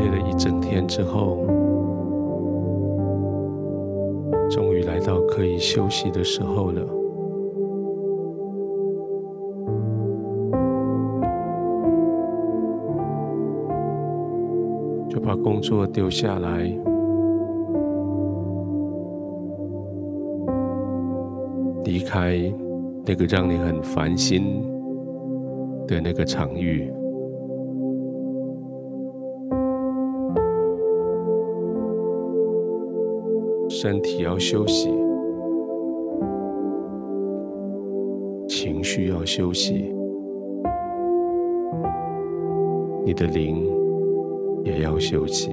累了一整天之后，终于来到可以休息的时候了。就把工作丢下来，离开那个让你很烦心的那个场域。身体要休息，情绪要休息，你的灵也要休息。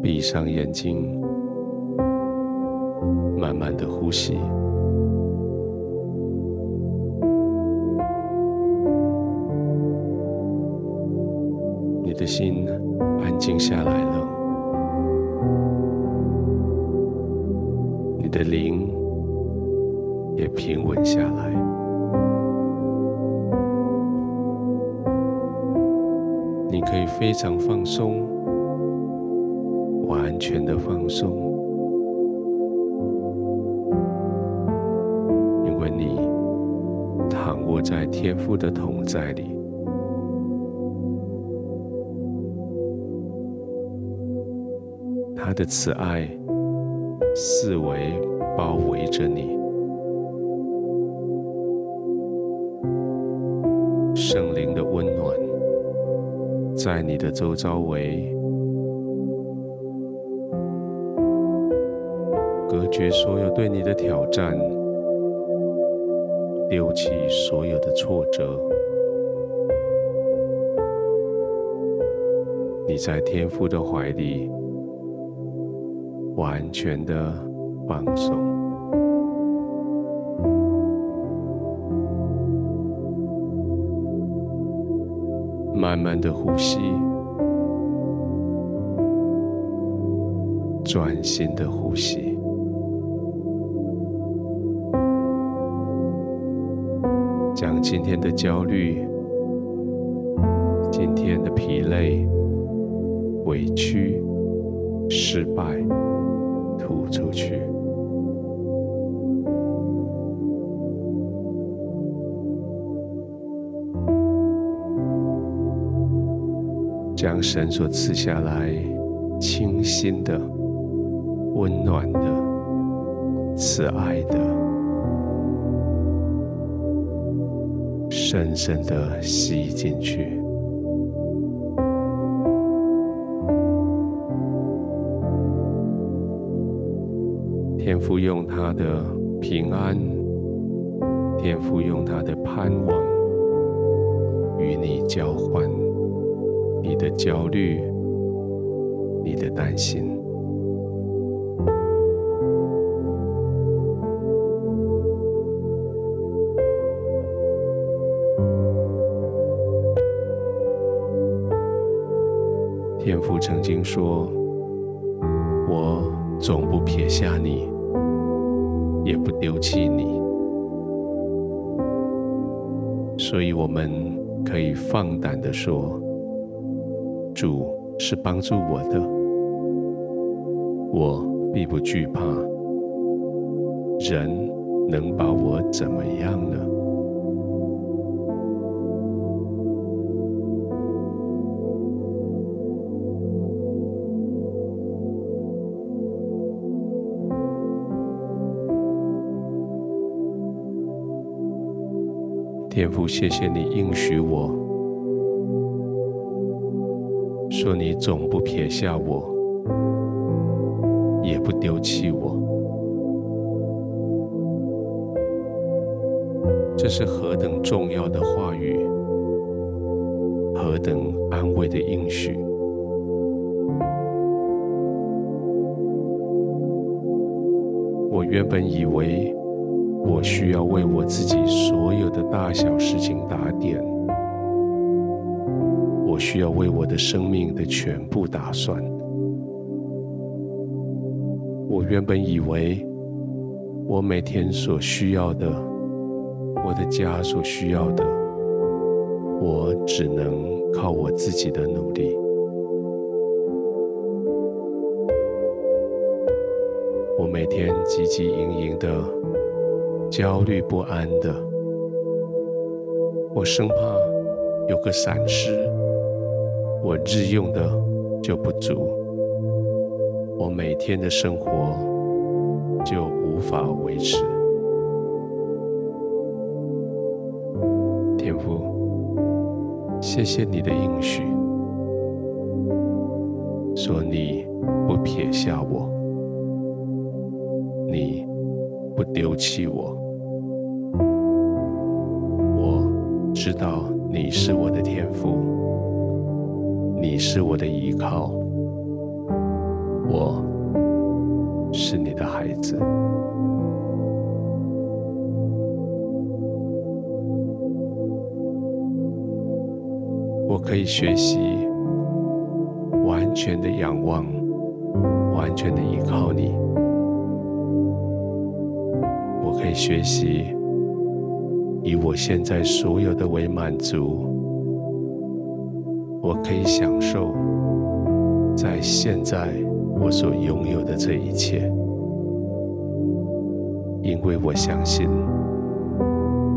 闭上眼睛，慢慢的呼吸。你的心安静下来了，你的灵也平稳下来。你可以非常放松。全的放松，因为你躺卧在天父的同在里，他的慈爱四围包围着你，圣灵的温暖在你的周遭围。隔绝所有对你的挑战，丢弃所有的挫折。你在天父的怀里，完全的放松，慢慢的呼吸，专心的呼吸。将今天的焦虑、今天的疲累、委屈、失败吐出去，将神所赐下来清新的、温暖的、慈爱的。深深的吸进去，天父用他的平安，天父用他的盼望，与你交换你的焦虑，你的担心。天父曾经说：“我总不撇下你，也不丢弃你。”所以，我们可以放胆地说：“主是帮助我的，我必不惧怕。人能把我怎么样呢？”天父，谢谢你应许我，说你总不撇下我，也不丢弃我。这是何等重要的话语，何等安慰的应许。我原本以为。我需要为我自己所有的大小事情打点，我需要为我的生命的全部打算。我原本以为我每天所需要的，我的家所需要的，我只能靠我自己的努力。我每天汲汲营营的。焦虑不安的，我生怕有个闪失，我日用的就不足，我每天的生活就无法维持。天父，谢谢你的应许，说你不撇下我，不丢弃我。我知道你是我的天赋，你是我的依靠，我是你的孩子。我可以学习完全的仰望，完全的依靠你。可以学习。以我现在所有的为满足，我可以享受在现在我所拥有的这一切，因为我相信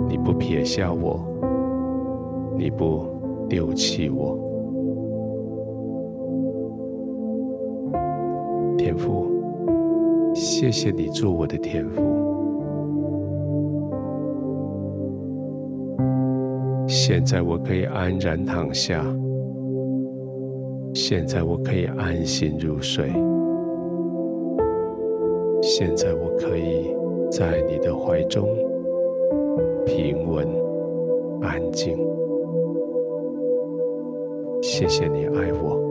你不撇下我，你不丢弃我。天父，谢谢你做我的天父。现在我可以安然躺下，现在我可以安心入睡，现在我可以在你的怀中平稳安静。谢谢你爱我。